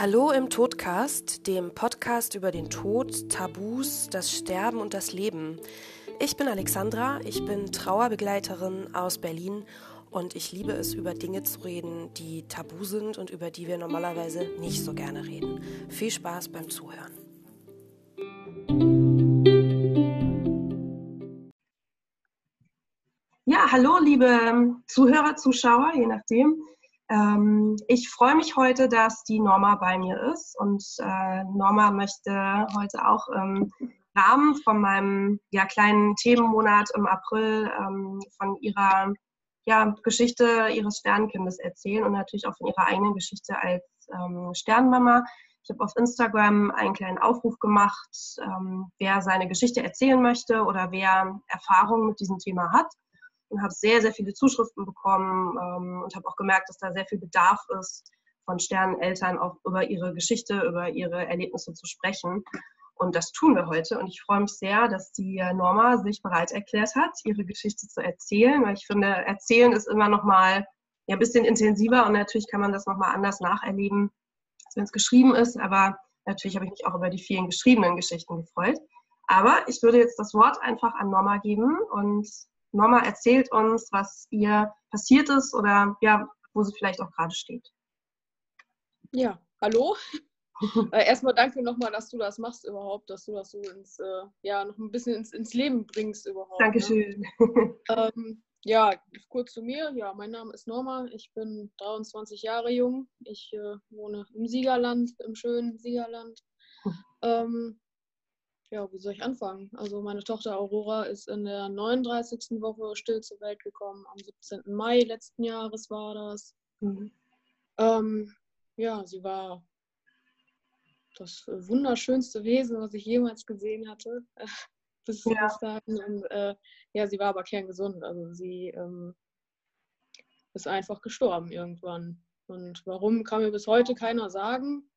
Hallo im Todcast, dem Podcast über den Tod, Tabus, das Sterben und das Leben. Ich bin Alexandra, ich bin Trauerbegleiterin aus Berlin und ich liebe es, über Dinge zu reden, die tabu sind und über die wir normalerweise nicht so gerne reden. Viel Spaß beim Zuhören. Ja, hallo liebe Zuhörer, Zuschauer, je nachdem. Ähm, ich freue mich heute, dass die Norma bei mir ist und äh, Norma möchte heute auch im Rahmen von meinem ja, kleinen Themenmonat im April ähm, von ihrer ja, Geschichte ihres Sternkindes erzählen und natürlich auch von ihrer eigenen Geschichte als ähm, Sternmama. Ich habe auf Instagram einen kleinen Aufruf gemacht, ähm, wer seine Geschichte erzählen möchte oder wer Erfahrungen mit diesem Thema hat und habe sehr, sehr viele Zuschriften bekommen ähm, und habe auch gemerkt, dass da sehr viel Bedarf ist, von Sterneneltern auch über ihre Geschichte, über ihre Erlebnisse zu sprechen. Und das tun wir heute. Und ich freue mich sehr, dass die Norma sich bereit erklärt hat, ihre Geschichte zu erzählen, weil ich finde, erzählen ist immer noch mal ja, ein bisschen intensiver und natürlich kann man das noch mal anders nacherleben, als wenn es geschrieben ist. Aber natürlich habe ich mich auch über die vielen geschriebenen Geschichten gefreut. Aber ich würde jetzt das Wort einfach an Norma geben und Norma erzählt uns, was ihr passiert ist oder ja, wo sie vielleicht auch gerade steht. Ja, hallo. äh, erstmal danke nochmal, dass du das machst überhaupt, dass du das so ins, äh, ja, noch ein bisschen ins, ins Leben bringst überhaupt. Ne? Dankeschön. Ne? ähm, ja, kurz zu mir. Ja, mein Name ist Norma. Ich bin 23 Jahre jung. Ich äh, wohne im Siegerland, im schönen Siegerland. Hm. Ähm, ja, wie soll ich anfangen? Also meine Tochter Aurora ist in der 39. Woche still zur Welt gekommen. Am 17. Mai letzten Jahres war das. Mhm. Ähm, ja, sie war das wunderschönste Wesen, was ich jemals gesehen hatte. bis ja. dahin. Und äh, ja, sie war aber kerngesund. Also sie ähm, ist einfach gestorben irgendwann. Und warum, kann mir bis heute keiner sagen.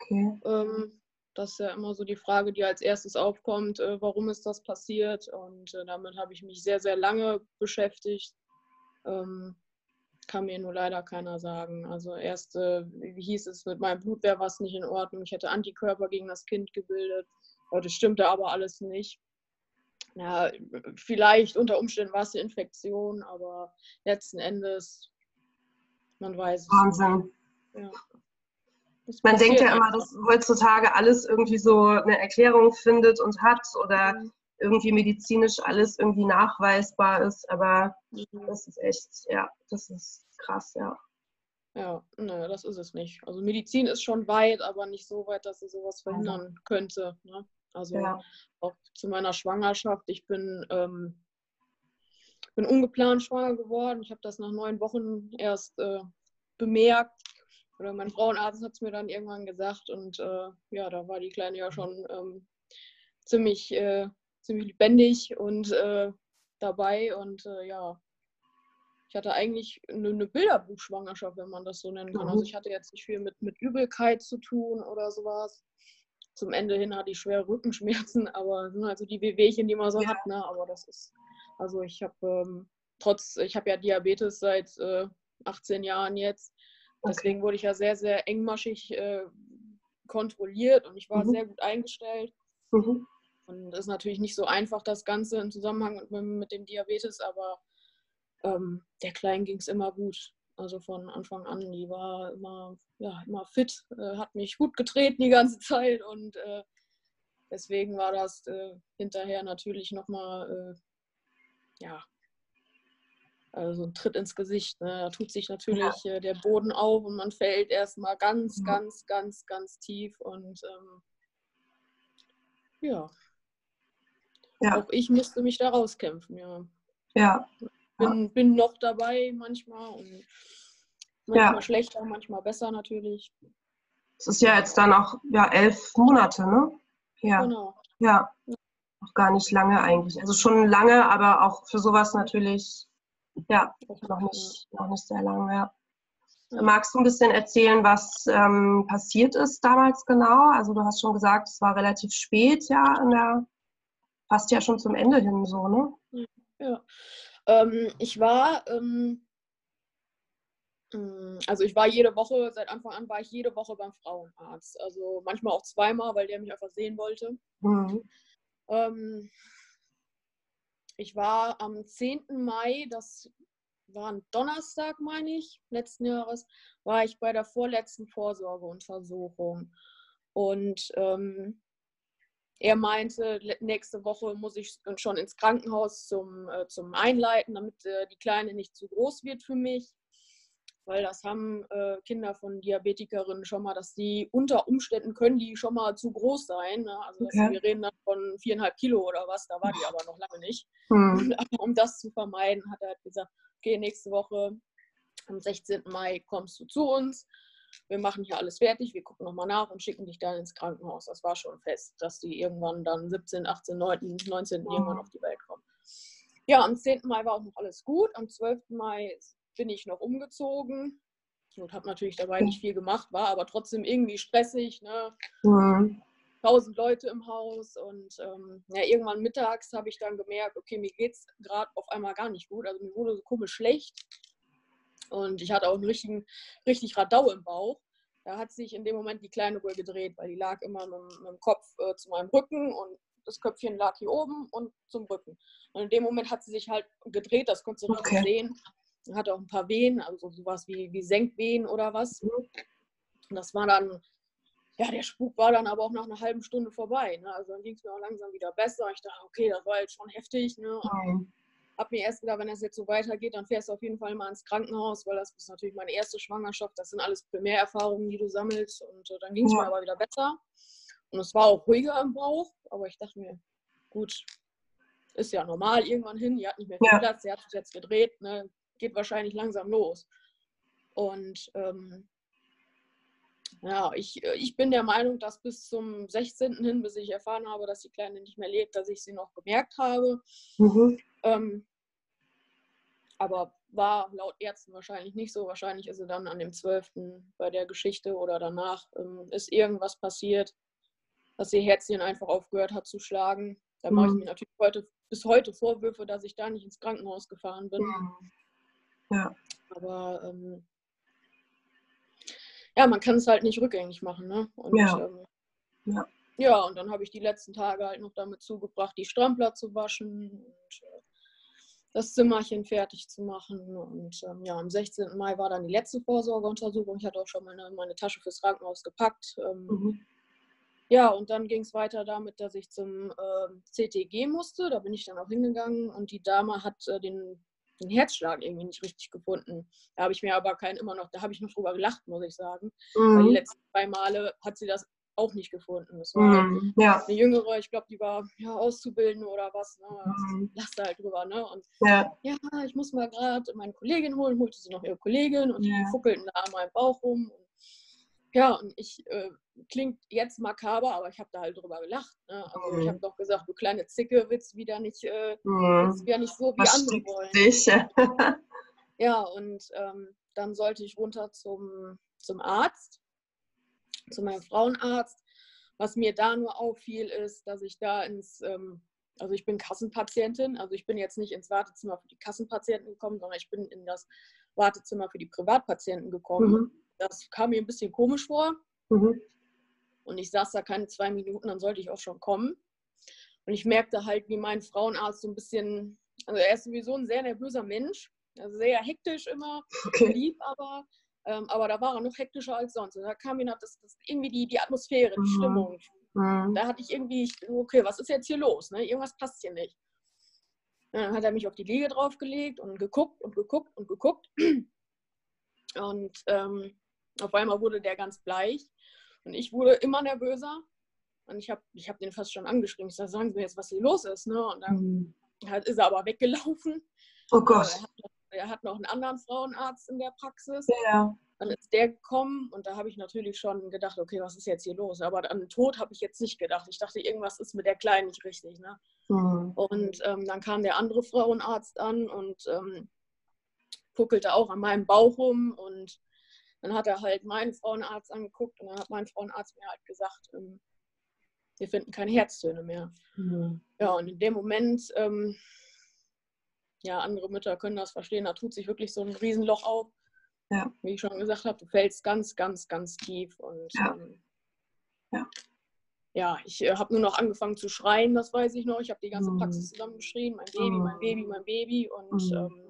Okay. Ähm, das ist ja immer so die Frage, die als erstes aufkommt, äh, warum ist das passiert? Und äh, damit habe ich mich sehr, sehr lange beschäftigt. Ähm, kann mir nur leider keiner sagen. Also erst äh, hieß es, mit meinem Blut wäre was nicht in Ordnung. Ich hätte Antikörper gegen das Kind gebildet. Das stimmte aber alles nicht. Ja, vielleicht unter Umständen war es eine Infektion, aber letzten Endes, man weiß es. Wahnsinn. Ja. Man denkt ja immer, dass heutzutage alles irgendwie so eine Erklärung findet und hat oder mhm. irgendwie medizinisch alles irgendwie nachweisbar ist, aber mhm. das ist echt, ja, das ist krass, ja. Ja, ne, das ist es nicht. Also Medizin ist schon weit, aber nicht so weit, dass sie sowas verhindern mhm. könnte. Ne? Also ja. auch zu meiner Schwangerschaft. Ich bin, ähm, bin ungeplant schwanger geworden. Ich habe das nach neun Wochen erst äh, bemerkt oder mein Frauenarzt hat es mir dann irgendwann gesagt und äh, ja, da war die Kleine ja schon ähm, ziemlich, äh, ziemlich lebendig und äh, dabei und äh, ja, ich hatte eigentlich eine, eine Bilderbuchschwangerschaft, wenn man das so nennen kann. Also mhm. ich hatte jetzt nicht viel mit, mit Übelkeit zu tun oder sowas. Zum Ende hin hatte ich schwere Rückenschmerzen, aber sind halt so die Wehwehchen, die man so ja. hat. Ne? Aber das ist, also ich habe ähm, trotz, ich habe ja Diabetes seit 18 äh, Jahren jetzt Deswegen wurde ich ja sehr, sehr engmaschig äh, kontrolliert und ich war mhm. sehr gut eingestellt. Mhm. Und es ist natürlich nicht so einfach, das Ganze im Zusammenhang mit, mit dem Diabetes, aber ähm, der Kleinen ging es immer gut. Also von Anfang an, die war immer, ja, immer fit, äh, hat mich gut getreten die ganze Zeit und äh, deswegen war das äh, hinterher natürlich nochmal, äh, ja, also ein Tritt ins Gesicht. Ne? Da tut sich natürlich ja. äh, der Boden auf und man fällt erstmal ganz, ja. ganz, ganz, ganz tief. Und ähm, ja. ja. Auch ich musste mich da rauskämpfen, ja. Ja. Bin, bin noch dabei manchmal und manchmal schlechter, manchmal besser natürlich. Es ist ja jetzt dann auch ja, elf Monate, ne? Ja. Genau. Ja. Auch gar nicht lange eigentlich. Also schon lange, aber auch für sowas natürlich ja, noch nicht, noch nicht sehr lange, ja. Magst du ein bisschen erzählen, was ähm, passiert ist damals genau? Also du hast schon gesagt, es war relativ spät, ja, in der, fast ja schon zum Ende hin so, ne? Ja. Ähm, ich war ähm, Mm, also ich war jede Woche, seit Anfang an war ich jede Woche beim Frauenarzt. Also manchmal auch zweimal, weil der mich einfach sehen wollte. Mhm. Ich war am 10. Mai, das war ein Donnerstag, meine ich, letzten Jahres, war ich bei der vorletzten Vorsorgeuntersuchung. Und ähm, er meinte, nächste Woche muss ich schon ins Krankenhaus zum, äh, zum Einleiten, damit äh, die Kleine nicht zu groß wird für mich weil das haben äh, Kinder von Diabetikerinnen schon mal, dass die unter Umständen können die schon mal zu groß sein. Ne? Also okay. wir reden dann von viereinhalb Kilo oder was, da war die aber noch lange nicht. Hm. Aber um das zu vermeiden, hat er halt gesagt, okay, nächste Woche am 16. Mai kommst du zu uns. Wir machen hier alles fertig, wir gucken nochmal nach und schicken dich dann ins Krankenhaus. Das war schon fest, dass die irgendwann dann 17, 18, 19, 19 irgendwann auf die Welt kommen. Ja, am 10. Mai war auch noch alles gut. Am 12. Mai bin ich noch umgezogen und habe natürlich dabei nicht viel gemacht, war aber trotzdem irgendwie stressig. Ne? Mhm. Tausend Leute im Haus und ähm, ja, irgendwann mittags habe ich dann gemerkt, okay, mir geht es gerade auf einmal gar nicht gut. Also mir wurde so komisch schlecht und ich hatte auch einen richtigen, richtig Radau im Bauch. Da hat sich in dem Moment die Kleine wohl gedreht, weil die lag immer mit, mit dem Kopf äh, zu meinem Rücken und das Köpfchen lag hier oben und zum Rücken. Und in dem Moment hat sie sich halt gedreht, das konntest du okay. sehen hatte auch ein paar Wehen, also sowas wie, wie Senkwehen oder was. Und das war dann, ja, der Spuk war dann aber auch nach einer halben Stunde vorbei. Ne? Also dann ging es mir auch langsam wieder besser. Ich dachte, okay, das war jetzt schon heftig. Ne? Mhm. Hab mir erst gedacht, wenn das jetzt so weitergeht, dann fährst du auf jeden Fall mal ins Krankenhaus, weil das ist natürlich meine erste Schwangerschaft. Das sind alles Primärerfahrungen, die du sammelst. Und äh, dann ging es ja. mir aber wieder besser. Und es war auch ruhiger im Bauch, aber ich dachte mir, gut, ist ja normal irgendwann hin. Die hat nicht mehr viel ja. Platz, sie hat sich jetzt gedreht. Ne? Geht wahrscheinlich langsam los. Und ähm, ja, ich, ich bin der Meinung, dass bis zum 16. hin, bis ich erfahren habe, dass die Kleine nicht mehr lebt, dass ich sie noch gemerkt habe. Mhm. Ähm, aber war laut Ärzten wahrscheinlich nicht so. Wahrscheinlich ist sie dann an dem 12. bei der Geschichte oder danach ähm, ist irgendwas passiert, dass ihr Herzchen einfach aufgehört hat zu schlagen. Da mhm. mache ich mir natürlich heute, bis heute Vorwürfe, dass ich da nicht ins Krankenhaus gefahren bin. Mhm. Ja. Aber ähm, ja, man kann es halt nicht rückgängig machen. Ne? Und, ja. Ähm, ja. ja, und dann habe ich die letzten Tage halt noch damit zugebracht, die Strampler zu waschen und äh, das Zimmerchen fertig zu machen. Und ähm, ja, am 16. Mai war dann die letzte Vorsorgeuntersuchung. Ich hatte auch schon meine, meine Tasche fürs Krankenhaus gepackt. Ähm, mhm. Ja, und dann ging es weiter damit, dass ich zum äh, CTG musste. Da bin ich dann auch hingegangen und die Dame hat äh, den den Herzschlag irgendwie nicht richtig gefunden. Da habe ich mir aber keinen immer noch, da habe ich noch drüber gelacht, muss ich sagen. Mhm. Weil die letzten zwei Male hat sie das auch nicht gefunden. Das war mhm. ja. eine jüngere, ich glaube, die war ja, auszubilden oder was. Ne? Mhm. Lachte halt drüber. Ne? Und ja, ja ich muss mal gerade meine Kollegin holen, holte sie noch ihre Kollegin und die fuckelten da an meinem Bauch rum. Und ja, und ich, äh, klingt jetzt makaber, aber ich habe da halt drüber gelacht. Ne? Also mhm. ich habe doch gesagt, du kleine Zicke, willst wieder nicht, äh, mhm. willst wieder nicht so wie andere wollen. Dich? ja, und ähm, dann sollte ich runter zum, zum Arzt, zu meinem Frauenarzt. Was mir da nur auffiel, ist, dass ich da ins, ähm, also ich bin Kassenpatientin, also ich bin jetzt nicht ins Wartezimmer für die Kassenpatienten gekommen, sondern ich bin in das Wartezimmer für die Privatpatienten gekommen. Mhm das kam mir ein bisschen komisch vor. Mhm. Und ich saß da keine zwei Minuten, dann sollte ich auch schon kommen. Und ich merkte halt, wie mein Frauenarzt so ein bisschen, also er ist sowieso ein sehr nervöser Mensch, also sehr hektisch immer, okay. lieb aber, ähm, aber da war er noch hektischer als sonst. Und da kam mir das, das irgendwie die, die Atmosphäre, die mhm. Stimmung. Mhm. Da hatte ich irgendwie, okay, was ist jetzt hier los? Ne? Irgendwas passt hier nicht. Und dann hat er mich auf die Liege draufgelegt und geguckt und geguckt und geguckt. Und ähm, auf einmal wurde der ganz bleich und ich wurde immer nervöser. Und ich habe ich hab den fast schon angeschrieben. Ich sage, sagen Sie mir jetzt, was hier los ist. Ne? Und dann mhm. ist er aber weggelaufen. Oh Gott. Er hat, er hat, noch einen anderen Frauenarzt in der Praxis. Ja. Dann ist der gekommen und da habe ich natürlich schon gedacht, okay, was ist jetzt hier los? Aber an den Tod habe ich jetzt nicht gedacht. Ich dachte, irgendwas ist mit der Kleinen nicht richtig. Ne? Mhm. Und ähm, dann kam der andere Frauenarzt an und ähm, puckelte auch an meinem Bauch rum und dann hat er halt meinen Frauenarzt angeguckt und dann hat mein Frauenarzt mir halt gesagt, ähm, wir finden keine Herztöne mehr. Mhm. Ja, und in dem Moment, ähm, ja, andere Mütter können das verstehen, da tut sich wirklich so ein Riesenloch auf. ja. wie ich schon gesagt habe, du fällst ganz, ganz, ganz tief. Und ja, ähm, ja. ja ich äh, habe nur noch angefangen zu schreien, das weiß ich noch. Ich habe die ganze mhm. Praxis zusammengeschrien, mein Baby, mein Baby, mein Baby. Und mhm. ähm,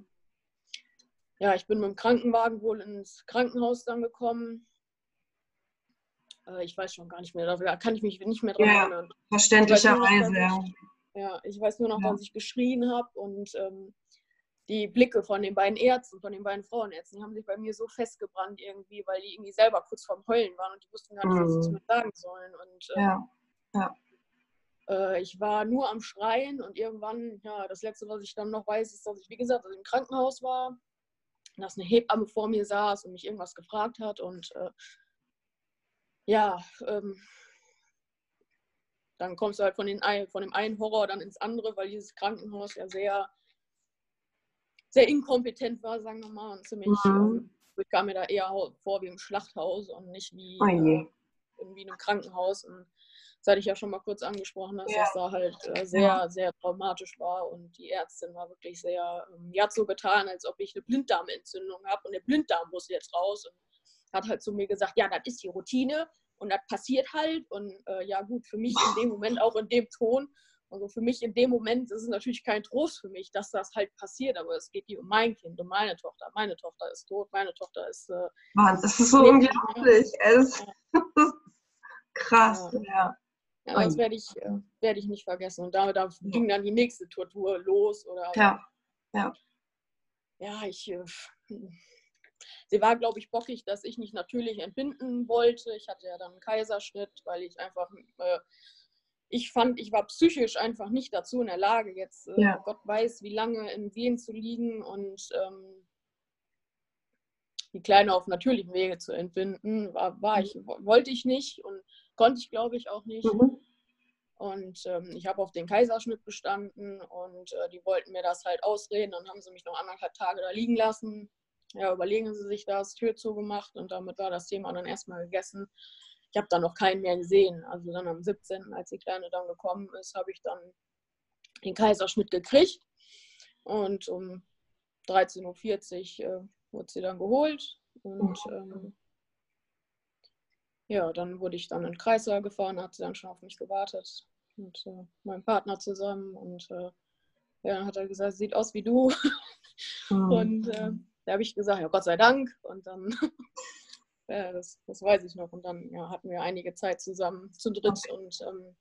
ja, ich bin mit dem Krankenwagen wohl ins Krankenhaus dann gekommen. Äh, ich weiß schon gar nicht mehr, da kann ich mich nicht mehr dran erinnern. Verständlicherweise. Ja, ich weiß nur noch, ja. dass ich geschrien habe und ähm, die Blicke von den beiden Ärzten, von den beiden Frauenärzten, die haben sich bei mir so festgebrannt irgendwie, weil die irgendwie selber kurz vorm Heulen waren und die wussten gar nicht, was sie zu mhm. mir sagen sollen. Und äh, ja. Ja. Äh, ich war nur am Schreien und irgendwann, ja, das letzte, was ich dann noch weiß, ist, dass ich, wie gesagt, im Krankenhaus war, dass eine Hebamme vor mir saß und mich irgendwas gefragt hat und äh, ja, ähm, dann kommst du halt von, den, von dem einen Horror dann ins andere, weil dieses Krankenhaus ja sehr sehr inkompetent war, sagen wir mal, und ziemlich, mhm. äh, ich kam mir da eher vor wie im Schlachthaus und nicht wie oh äh, irgendwie in einem Krankenhaus. Und das hatte ich ja schon mal kurz angesprochen, dass ja. das da halt äh, sehr, ja. sehr traumatisch war und die Ärztin war wirklich sehr, ähm, die hat so getan, als ob ich eine Blinddarmentzündung habe und der Blinddarm muss jetzt raus und hat halt zu mir gesagt, ja, das ist die Routine und das passiert halt und äh, ja gut, für mich in dem Moment auch in dem Ton also für mich in dem Moment ist es natürlich kein Trost für mich, dass das halt passiert, aber es geht hier um mein Kind, um meine Tochter. Meine Tochter ist tot, meine Tochter ist. Äh, Mann, das ist so unglaublich. Es ist krass, ja. ja. Ja das werde ich, äh, werd ich nicht vergessen. Und da, da ging dann die nächste Tortur los. Oder, ja, ja. Ja, ich. Äh, sie war, glaube ich, bockig, dass ich nicht natürlich entbinden wollte. Ich hatte ja dann einen Kaiserschnitt, weil ich einfach äh, ich fand, ich war psychisch einfach nicht dazu in der Lage, jetzt äh, ja. Gott weiß, wie lange in Wien zu liegen und ähm, die Kleine auf natürlichem Wege zu entbinden, war, war ich, mhm. wollte ich nicht und konnte ich, glaube ich, auch nicht. Mhm. Und ähm, ich habe auf den Kaiserschnitt bestanden und äh, die wollten mir das halt ausreden. Dann haben sie mich noch anderthalb Tage da liegen lassen. Ja, überlegen sie sich das, Tür zugemacht und damit war das Thema dann erstmal gegessen ich habe dann noch keinen mehr gesehen. Also dann am 17., als die Kleine dann gekommen ist, habe ich dann den Kaiserschnitt gekriegt. Und um 13.40 Uhr äh, wurde sie dann geholt. Und ähm, ja, dann wurde ich dann in den Kreislauf gefahren, hat sie dann schon auf mich gewartet. Und äh, mein Partner zusammen. Und äh, ja, dann hat er gesagt, sieht aus wie du. Mhm. Und äh, da habe ich gesagt, ja, Gott sei Dank. Und dann Ja, das, das weiß ich noch. Und dann ja, hatten wir einige Zeit zusammen zu dritt okay. und ähm,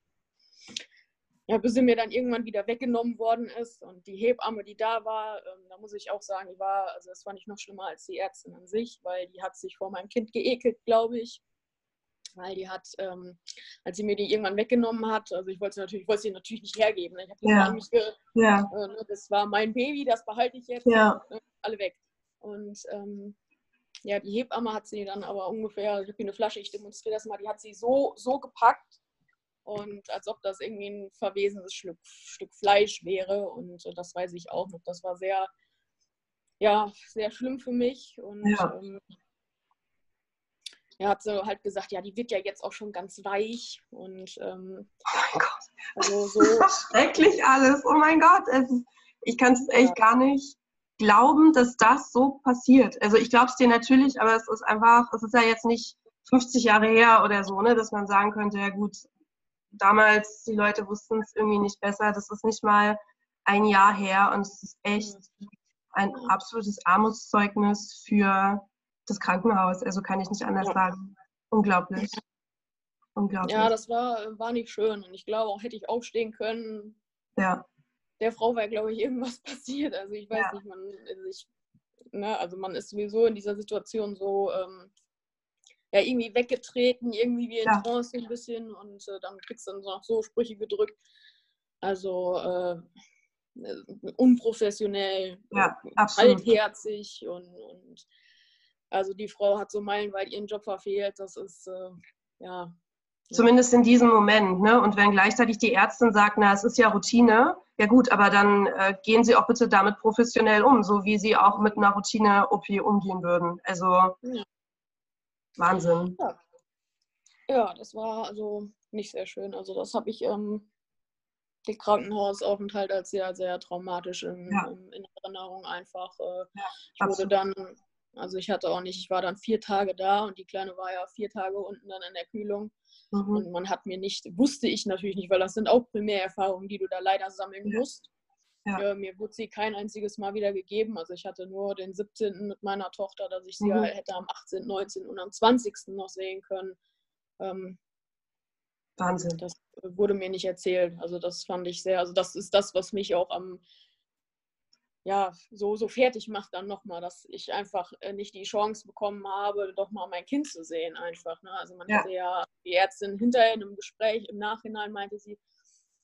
ja, bis sie mir dann irgendwann wieder weggenommen worden ist. Und die Hebamme, die da war, ähm, da muss ich auch sagen, die war, also das fand ich noch schlimmer als die Ärztin an sich, weil die hat sich vor meinem Kind geekelt, glaube ich. Weil die hat, ähm, als sie mir die irgendwann weggenommen hat, also ich wollte sie natürlich, ich wollte sie natürlich nicht hergeben. Ne? Ich habe ja. an mich ge ja. Äh, ne, das war mein Baby, das behalte ich jetzt. Ja. Und, ne, alle weg. Und ähm, ja, die Hebamme hat sie dann aber ungefähr, ich habe hier eine Flasche, ich demonstriere das mal, die hat sie so, so gepackt und als ob das irgendwie ein verwesenes Stück, Stück Fleisch wäre und das weiß ich auch noch. Das war sehr, ja, sehr schlimm für mich und ja. ähm, er hat so halt gesagt, ja, die wird ja jetzt auch schon ganz weich und ähm, oh mein Gott, also so, das ist schrecklich alles. Oh mein Gott, ist, ich kann es echt ja. gar nicht glauben, dass das so passiert. Also ich glaube es dir natürlich, aber es ist einfach, es ist ja jetzt nicht 50 Jahre her oder so, ne, dass man sagen könnte, ja gut, damals die Leute wussten es irgendwie nicht besser. Das ist nicht mal ein Jahr her und es ist echt ein absolutes Armutszeugnis für das Krankenhaus. Also kann ich nicht anders ja. sagen. Unglaublich. Unglaublich. Ja, das war, war nicht schön. Und ich glaube auch, hätte ich aufstehen können, ja der Frau wäre, glaube ich, irgendwas passiert. Also ich weiß ja. nicht, man, also, ich, ne, also man ist sowieso in dieser Situation so ähm, ja, irgendwie weggetreten, irgendwie wie in ja. Trance ein bisschen und äh, dann kriegst du dann noch so Sprüche gedrückt. Also äh, unprofessionell, ja, kaltherzig und, und also die Frau hat so meilenweit ihren Job verfehlt. Das ist äh, ja Zumindest in diesem Moment. Ne? Und wenn gleichzeitig die Ärztin sagt, na, es ist ja Routine, ja gut, aber dann äh, gehen Sie auch bitte damit professionell um, so wie Sie auch mit einer Routine-OP umgehen würden. Also ja. Wahnsinn. Ja. ja. das war also nicht sehr schön. Also das habe ich ähm, den Krankenhausaufenthalt als sehr, sehr traumatisch in, ja. in, in Erinnerung einfach. Äh, ich wurde dann Also ich hatte auch nicht, ich war dann vier Tage da und die Kleine war ja vier Tage unten dann in der Kühlung. Mhm. Und man hat mir nicht, wusste ich natürlich nicht, weil das sind auch Primärerfahrungen, die du da leider sammeln musst. Ja. Äh, mir wurde sie kein einziges Mal wieder gegeben. Also ich hatte nur den 17. mit meiner Tochter, dass ich sie mhm. hätte am 18., 19. und am 20. noch sehen können. Ähm, Wahnsinn. Das wurde mir nicht erzählt. Also das fand ich sehr, also das ist das, was mich auch am ja, so, so fertig macht dann nochmal, dass ich einfach äh, nicht die Chance bekommen habe, doch mal mein Kind zu sehen einfach. Ne? Also man ja. hatte ja die Ärztin hinterher in einem Gespräch im Nachhinein meinte sie,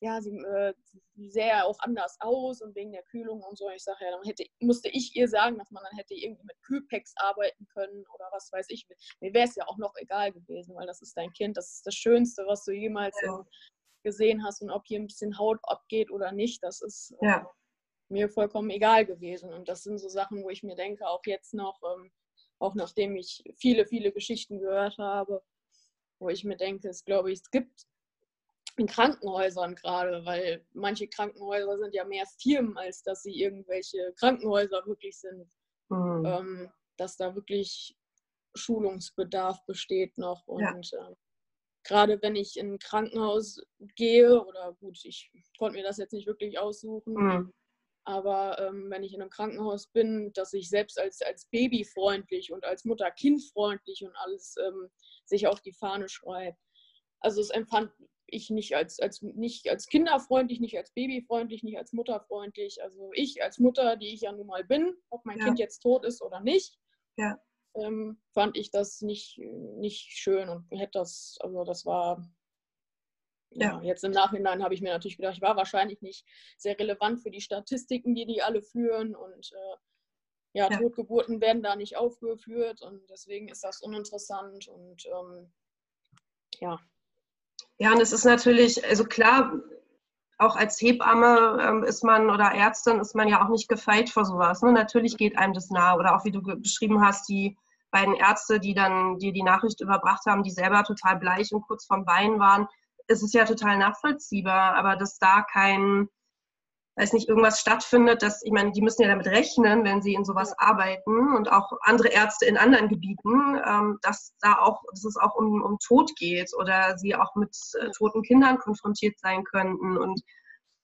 ja, sie, äh, sie sähe ja auch anders aus und wegen der Kühlung und so. Ich sage ja, dann hätte, musste ich ihr sagen, dass man dann hätte irgendwie mit Kühlpacks arbeiten können oder was weiß ich. Mir wäre es ja auch noch egal gewesen, weil das ist dein Kind, das ist das Schönste, was du jemals ja. gesehen hast und ob hier ein bisschen Haut abgeht oder nicht, das ist äh, ja mir vollkommen egal gewesen. Und das sind so Sachen, wo ich mir denke, auch jetzt noch, ähm, auch nachdem ich viele, viele Geschichten gehört habe, wo ich mir denke, es glaube ich, es gibt in Krankenhäusern gerade, weil manche Krankenhäuser sind ja mehr Firmen, als dass sie irgendwelche Krankenhäuser wirklich sind, mhm. ähm, dass da wirklich Schulungsbedarf besteht noch. Und ja. äh, gerade wenn ich in ein Krankenhaus gehe, oder gut, ich konnte mir das jetzt nicht wirklich aussuchen, mhm. Aber ähm, wenn ich in einem Krankenhaus bin, dass ich selbst als, als Baby freundlich und als Mutter Kind freundlich und alles ähm, sich auf die Fahne schreibt. Also es empfand ich nicht als, als, nicht als kinderfreundlich, nicht als babyfreundlich, nicht als mutterfreundlich. Also ich als Mutter, die ich ja nun mal bin, ob mein ja. Kind jetzt tot ist oder nicht, ja. ähm, fand ich das nicht, nicht schön und hätte das, also das war ja, jetzt im Nachhinein habe ich mir natürlich gedacht, ich war wahrscheinlich nicht sehr relevant für die Statistiken, die die alle führen und äh, ja, ja, Totgeburten werden da nicht aufgeführt und deswegen ist das uninteressant und ähm, ja. Ja, und es ist natürlich, also klar, auch als Hebamme ähm, ist man oder Ärztin ist man ja auch nicht gefeit vor sowas. Ne? Natürlich geht einem das nahe oder auch wie du beschrieben hast, die beiden Ärzte, die dann dir die Nachricht überbracht haben, die selber total bleich und kurz vorm Bein waren ist es ja total nachvollziehbar, aber dass da kein, weiß nicht, irgendwas stattfindet, dass, ich meine, die müssen ja damit rechnen, wenn sie in sowas arbeiten und auch andere Ärzte in anderen Gebieten, ähm, dass da auch, dass es auch um, um Tod geht oder sie auch mit äh, toten Kindern konfrontiert sein könnten. Und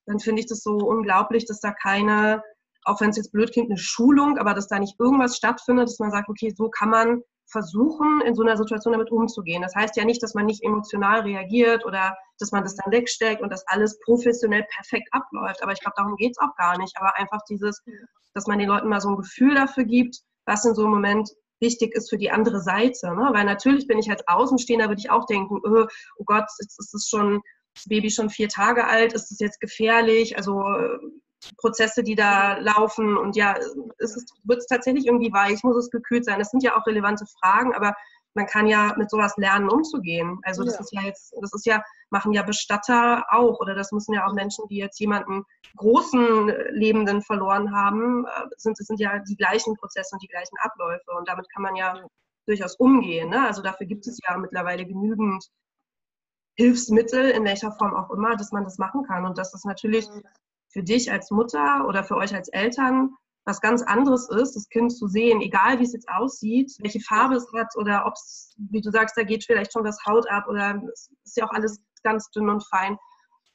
dann finde ich das so unglaublich, dass da keine, auch wenn es jetzt blöd klingt, eine Schulung, aber dass da nicht irgendwas stattfindet, dass man sagt, okay, so kann man versuchen, in so einer Situation damit umzugehen. Das heißt ja nicht, dass man nicht emotional reagiert oder dass man das dann wegsteckt und dass alles professionell perfekt abläuft. Aber ich glaube, darum geht es auch gar nicht. Aber einfach dieses, dass man den Leuten mal so ein Gefühl dafür gibt, was in so einem Moment wichtig ist für die andere Seite. Ne? Weil natürlich bin ich als Außenstehender, würde ich auch denken, oh, oh Gott, jetzt ist es schon, das Baby schon vier Tage alt, ist das jetzt gefährlich? Also Prozesse, die da laufen. Und ja, wird es tatsächlich irgendwie weich, muss es gekühlt sein? Das sind ja auch relevante Fragen, aber man kann ja mit sowas lernen, umzugehen. Also das ja. ist ja jetzt, das ist ja, machen ja Bestatter auch, oder das müssen ja auch Menschen, die jetzt jemanden großen Lebenden verloren haben, äh, sind, das sind ja die gleichen Prozesse und die gleichen Abläufe. Und damit kann man ja durchaus umgehen. Ne? Also dafür gibt es ja mittlerweile genügend Hilfsmittel, in welcher Form auch immer, dass man das machen kann. Und das ist natürlich für dich als Mutter oder für euch als Eltern was ganz anderes ist, das Kind zu sehen, egal wie es jetzt aussieht, welche Farbe es hat oder ob es, wie du sagst, da geht vielleicht schon das Haut ab oder es ist ja auch alles ganz dünn und fein.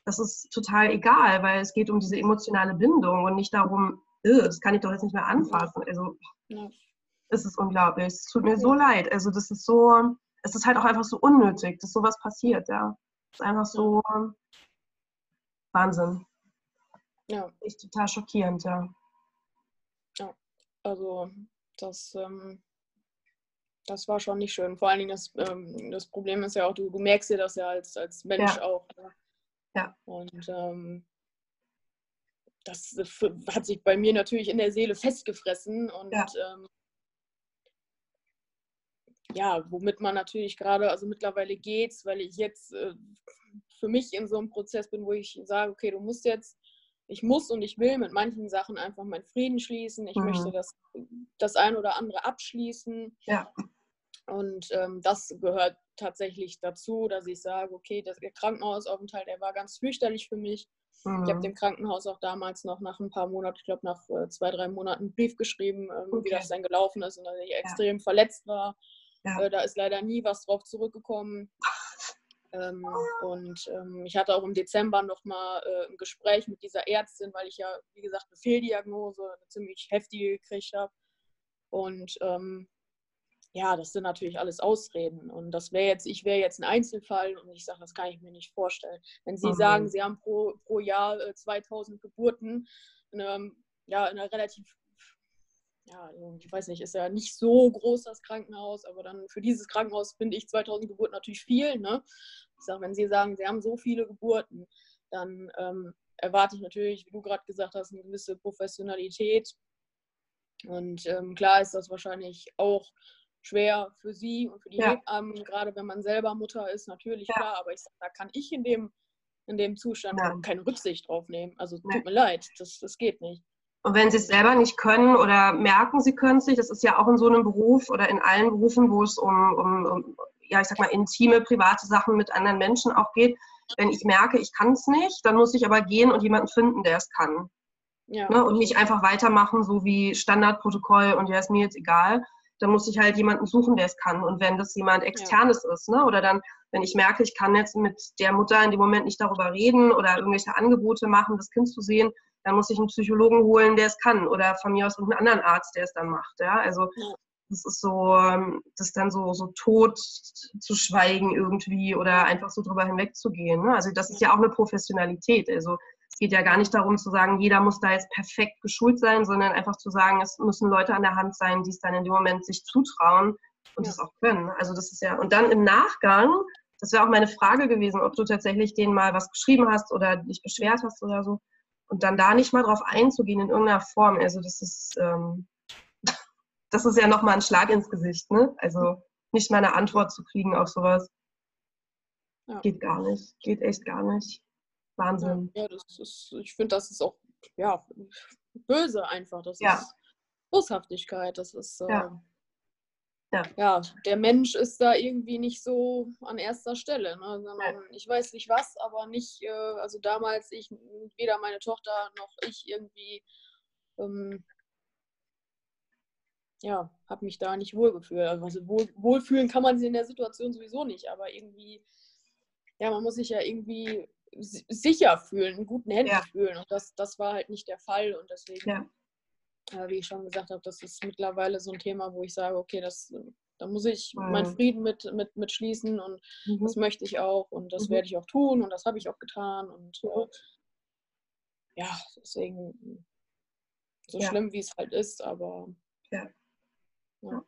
Das ist total egal, weil es geht um diese emotionale Bindung und nicht darum, das kann ich doch jetzt nicht mehr anfassen. Also ja. es ist unglaublich. Es tut mir so leid. Also das ist so, es ist halt auch einfach so unnötig, dass sowas passiert, ja. Es ist einfach so Wahnsinn. Ja. Ist total schockierend, ja. Ja, also das, ähm, das war schon nicht schön. Vor allen Dingen das, ähm, das Problem ist ja auch, du, du merkst dir das ja als, als Mensch ja. auch. Ne? Ja. Und ähm, das hat sich bei mir natürlich in der Seele festgefressen und ja, ähm, ja womit man natürlich gerade, also mittlerweile geht's, weil ich jetzt äh, für mich in so einem Prozess bin, wo ich sage, okay, du musst jetzt ich muss und ich will mit manchen Sachen einfach meinen Frieden schließen. Ich mhm. möchte das, das ein oder andere abschließen. Ja. Und ähm, das gehört tatsächlich dazu, dass ich sage, okay, das, der Krankenhausaufenthalt, der war ganz fürchterlich für mich. Mhm. Ich habe dem Krankenhaus auch damals noch nach ein paar Monaten, ich glaube nach äh, zwei, drei Monaten, einen Brief geschrieben, ähm, okay. wie das dann gelaufen ist und dass ich extrem ja. verletzt war. Ja. Äh, da ist leider nie was drauf zurückgekommen. Ähm, und ähm, ich hatte auch im Dezember nochmal äh, ein Gespräch mit dieser Ärztin, weil ich ja, wie gesagt, eine Fehldiagnose, eine ziemlich heftige gekriegt habe. Und ähm, ja, das sind natürlich alles Ausreden. Und das wäre jetzt, ich wäre jetzt ein Einzelfall und ich sage, das kann ich mir nicht vorstellen. Wenn Sie mhm. sagen, Sie haben pro, pro Jahr äh, 2000 Geburten, in einem, ja, in einer relativ, ja, also ich weiß nicht, ist ja nicht so groß das Krankenhaus, aber dann für dieses Krankenhaus finde ich 2000 Geburten natürlich viel. Ne? Ich sage, wenn Sie sagen, Sie haben so viele Geburten, dann ähm, erwarte ich natürlich, wie du gerade gesagt hast, eine gewisse Professionalität. Und ähm, klar ist das wahrscheinlich auch schwer für sie und für die ja. Hebammen, gerade wenn man selber Mutter ist, natürlich ja. klar, aber ich sag, da kann ich in dem, in dem Zustand ja. keine Rücksicht drauf nehmen. Also tut mir leid, das, das geht nicht. Und wenn sie es selber nicht können oder merken, sie können es nicht, das ist ja auch in so einem Beruf oder in allen Berufen, wo es um, um, um ja, ich sag mal, intime, private Sachen mit anderen Menschen auch geht. Wenn ich merke, ich kann es nicht, dann muss ich aber gehen und jemanden finden, der es kann. Ja. Ne? Und nicht einfach weitermachen, so wie Standardprotokoll und ja, ist mir jetzt egal, dann muss ich halt jemanden suchen, der es kann. Und wenn das jemand externes ja. ist, ne? oder dann, wenn ich merke, ich kann jetzt mit der Mutter in dem Moment nicht darüber reden oder irgendwelche Angebote machen, das Kind zu sehen, dann muss ich einen Psychologen holen, der es kann. Oder von mir aus irgendeinen anderen Arzt, der es dann macht. Ja? Also das ist so, ähm, das dann so, so tot zu schweigen irgendwie oder einfach so drüber hinwegzugehen. Ne? Also das ist ja auch eine Professionalität. Also es geht ja gar nicht darum zu sagen, jeder muss da jetzt perfekt geschult sein, sondern einfach zu sagen, es müssen Leute an der Hand sein, die es dann in dem Moment sich zutrauen und es ja. auch können. Also das ist ja, und dann im Nachgang, das wäre auch meine Frage gewesen, ob du tatsächlich denen mal was geschrieben hast oder dich beschwert hast oder so. Und dann da nicht mal drauf einzugehen in irgendeiner Form. Also das ist, ähm, das ist ja nochmal ein Schlag ins Gesicht, ne? Also nicht mal eine Antwort zu kriegen auf sowas. Ja. Geht gar nicht. Geht echt gar nicht. Wahnsinn. Ja, das ist, ich finde, das ist auch ja, böse einfach. Das ja. ist Boshaftigkeit. Das ist. Äh, ja. Ja. ja. der Mensch ist da irgendwie nicht so an erster Stelle. Ne? Sondern ich weiß nicht was, aber nicht, äh, also damals ich, weder meine Tochter noch ich irgendwie, ähm, ja, habe mich da nicht wohlgefühlt. Also wohl, wohlfühlen kann man sich in der Situation sowieso nicht, aber irgendwie, ja, man muss sich ja irgendwie sicher fühlen, in guten Händen ja. fühlen. Und das, das war halt nicht der Fall. Und deswegen, ja. Äh, wie ich schon gesagt habe, das ist mittlerweile so ein Thema, wo ich sage, okay, das, da muss ich mhm. meinen Frieden mit, mit, mit schließen und mhm. das möchte ich auch und das mhm. werde ich auch tun und das habe ich auch getan. Und äh, ja, deswegen so ja. schlimm, wie es halt ist, aber ja. ja.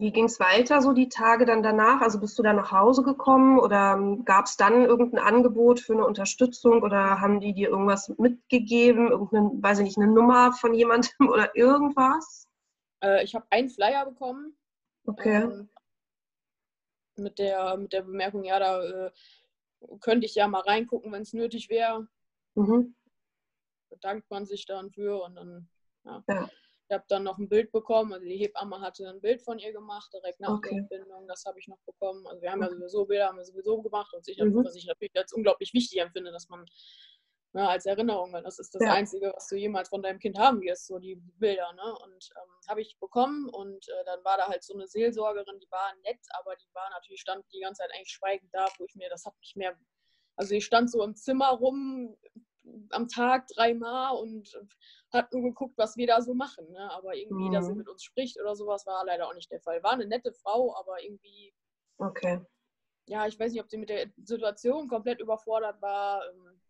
Wie ging es weiter, so die Tage dann danach? Also bist du dann nach Hause gekommen oder ähm, gab es dann irgendein Angebot für eine Unterstützung oder haben die dir irgendwas mitgegeben, irgendeine, weiß ich nicht, eine Nummer von jemandem oder irgendwas? Äh, ich habe einen Flyer bekommen. Okay. Ähm, mit, der, mit der Bemerkung, ja, da äh, könnte ich ja mal reingucken, wenn es nötig wäre. Mhm. Bedankt man sich dann für und dann, ja. ja. Ich habe dann noch ein Bild bekommen, also die Hebamme hatte ein Bild von ihr gemacht, direkt nach okay. der Entbindung, das habe ich noch bekommen. Also wir haben ja sowieso Bilder, haben wir sowieso gemacht und sicher, mhm. was ich natürlich als unglaublich wichtig empfinde, dass man ne, als Erinnerung, weil das ist das ja. Einzige, was du jemals von deinem Kind haben wirst, so die Bilder. Ne? Und ähm, habe ich bekommen und äh, dann war da halt so eine Seelsorgerin, die war nett, aber die war natürlich, stand die ganze Zeit eigentlich schweigend da, wo ich mir, das hat mich mehr, also ich stand so im Zimmer rum, am Tag dreimal und hat nur geguckt, was wir da so machen. Ne? Aber irgendwie, mhm. dass sie mhm. mit uns spricht oder sowas, war leider auch nicht der Fall. War eine nette Frau, aber irgendwie. Okay. Ja, ich weiß nicht, ob sie mit der Situation komplett überfordert war. Ähm,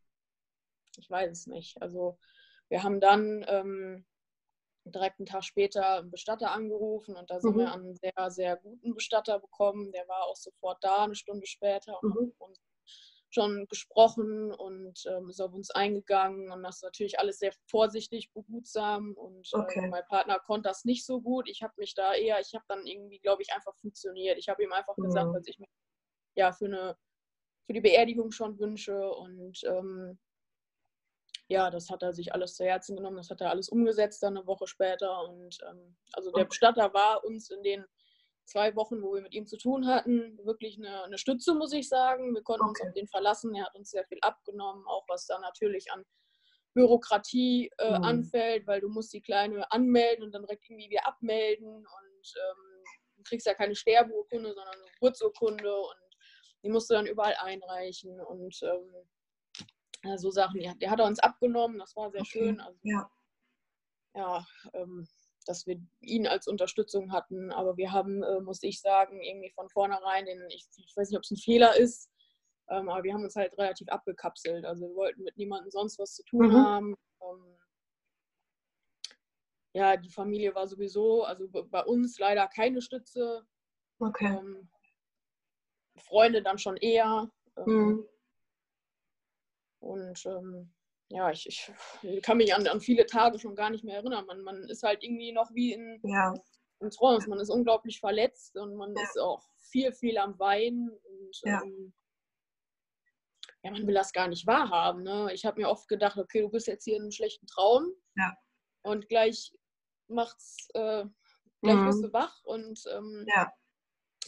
ich weiß es nicht. Also, wir haben dann ähm, direkt einen Tag später einen Bestatter angerufen und da sind mhm. wir einen sehr, sehr guten Bestatter bekommen. Der war auch sofort da, eine Stunde später und mhm. hat uns schon gesprochen und ähm, ist auf uns eingegangen und das ist natürlich alles sehr vorsichtig, behutsam und äh, okay. äh, mein Partner konnte das nicht so gut. Ich habe mich da eher, ich habe dann irgendwie, glaube ich, einfach funktioniert. Ich habe ihm einfach mhm. gesagt, dass ich mich ja für eine für die Beerdigung schon wünsche und ähm, ja, das hat er sich alles zu Herzen genommen, das hat er alles umgesetzt dann eine Woche später und ähm, also der Bestatter war uns in den zwei Wochen, wo wir mit ihm zu tun hatten, wirklich eine, eine Stütze, muss ich sagen. Wir konnten okay. uns auf den verlassen. Er hat uns sehr viel abgenommen, auch was da natürlich an Bürokratie äh, mhm. anfällt, weil du musst die Kleine anmelden und dann direkt irgendwie wieder abmelden und ähm, du kriegst ja keine Sterbeurkunde, sondern eine Geburtsurkunde und die musst du dann überall einreichen und ähm, so Sachen. Die, die, hat er uns abgenommen, das war sehr okay. schön. Also, ja, ja ähm, dass wir ihn als Unterstützung hatten, aber wir haben, äh, muss ich sagen, irgendwie von vornherein, den, ich, ich weiß nicht, ob es ein Fehler ist, ähm, aber wir haben uns halt relativ abgekapselt. Also wir wollten mit niemandem sonst was zu tun mhm. haben. Ähm, ja, die Familie war sowieso, also bei uns leider keine Stütze. Okay. Ähm, Freunde dann schon eher. Ähm, mhm. Und ähm, ja, ich, ich, kann mich an, an viele Tage schon gar nicht mehr erinnern. Man, man ist halt irgendwie noch wie in, ja. in Trance. Man ist unglaublich verletzt und man ja. ist auch viel, viel am Weinen. Und ja. ähm, ja, man will das gar nicht wahrhaben. Ne? Ich habe mir oft gedacht, okay, du bist jetzt hier in einem schlechten Traum ja. und gleich macht's, äh, gleich mhm. wirst du wach und ähm, ja.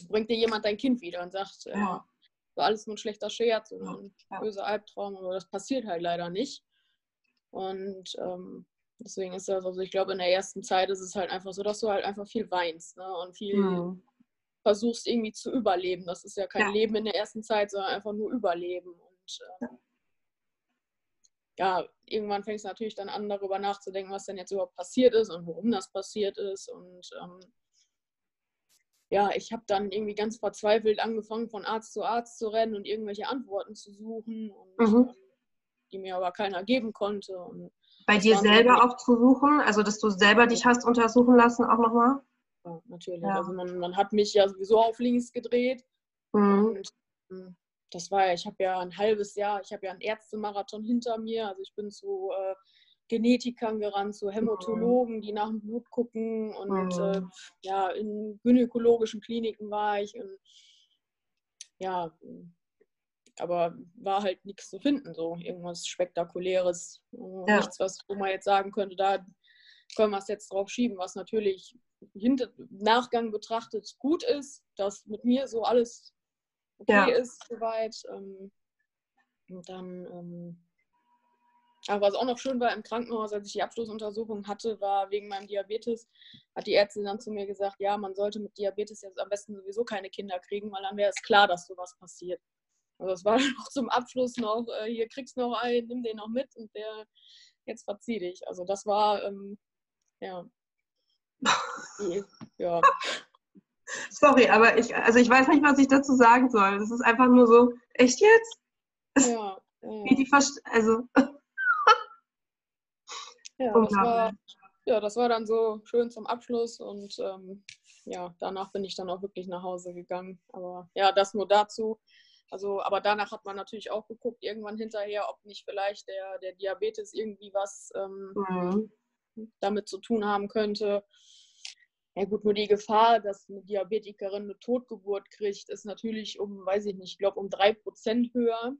bringt dir jemand dein Kind wieder und sagt, äh, war alles nur ein schlechter Scherz oder ein böser Albtraum, aber das passiert halt leider nicht. Und ähm, deswegen ist das, also ich glaube, in der ersten Zeit ist es halt einfach so, dass du halt einfach viel weinst ne? und viel mhm. versuchst irgendwie zu überleben. Das ist ja kein Leben in der ersten Zeit, sondern einfach nur Überleben. Und äh, ja, irgendwann fängst du natürlich dann an, darüber nachzudenken, was denn jetzt überhaupt passiert ist und warum das passiert ist. Und ähm, ja, ich habe dann irgendwie ganz verzweifelt angefangen, von Arzt zu Arzt zu rennen und irgendwelche Antworten zu suchen, und, mhm. Die mir aber keiner geben konnte. Und Bei dir selber auch zu suchen, also dass du selber dich hast untersuchen lassen, auch nochmal? Ja, natürlich. Ja. Also man, man hat mich ja sowieso auf links gedreht. Mhm. Und ähm, das war ja, ich habe ja ein halbes Jahr, ich habe ja einen Ärztemarathon hinter mir. Also ich bin zu äh, Genetikern gerannt, zu Hämatologen, die nach dem Blut gucken und äh, ja, in gynäkologischen Kliniken war ich und ja, aber war halt nichts zu finden, so irgendwas Spektakuläres, ja. nichts, was wo man jetzt sagen könnte, da können wir es jetzt drauf schieben, was natürlich hinter Nachgang betrachtet gut ist, dass mit mir so alles okay ja. ist soweit. Ähm, und dann, ähm, aber was auch noch schön war im Krankenhaus, als ich die Abschlussuntersuchung hatte, war wegen meinem Diabetes, hat die Ärztin dann zu mir gesagt, ja, man sollte mit Diabetes jetzt am besten sowieso keine Kinder kriegen, weil dann wäre es klar, dass sowas passiert. Also das war dann noch zum Abschluss noch, äh, hier kriegst du noch einen, nimm den noch mit und der, jetzt verzieh dich. Also das war, ähm, ja. ja. Sorry, aber ich, also ich weiß nicht, was ich dazu sagen soll. Das ist einfach nur so, echt jetzt? Ja. Wie die Verst also. ja, das war, ja, das war dann so schön zum Abschluss und ähm, ja, danach bin ich dann auch wirklich nach Hause gegangen. Aber ja, das nur dazu. Also, aber danach hat man natürlich auch geguckt, irgendwann hinterher, ob nicht vielleicht der, der Diabetes irgendwie was ähm, mhm. damit zu tun haben könnte. Ja gut, nur die Gefahr, dass eine Diabetikerin eine Totgeburt kriegt, ist natürlich um, weiß ich nicht, ich glaube um drei Prozent höher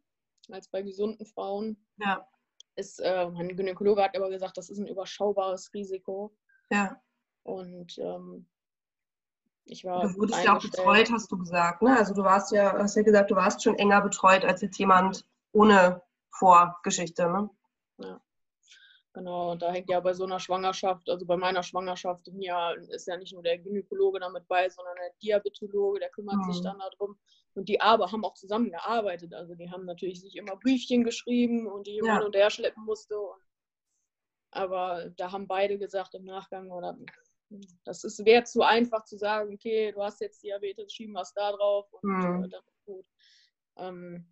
als bei gesunden Frauen. Ja. Ist, äh, mein Gynäkologe hat aber gesagt, das ist ein überschaubares Risiko. Ja. Und ähm, ich war. Du wurdest ja auch betreut, hast du gesagt. Ne? Also du warst ja, hast ja gesagt, du warst schon enger betreut als jetzt jemand ohne Vorgeschichte. Ne? Ja. Genau, und da hängt ja bei so einer Schwangerschaft, also bei meiner Schwangerschaft ja, ist ja nicht nur der Gynäkologe damit bei, sondern der Diabetologe, der kümmert mhm. sich dann darum. Und die aber haben auch zusammengearbeitet. Also die haben natürlich sich immer Briefchen geschrieben und die ja. hin und her schleppen musste. aber da haben beide gesagt im Nachgang, oder das ist wäre zu einfach zu sagen, okay, du hast jetzt Diabetes, schieben wir es da drauf und mhm. äh, das ist gut. Ähm,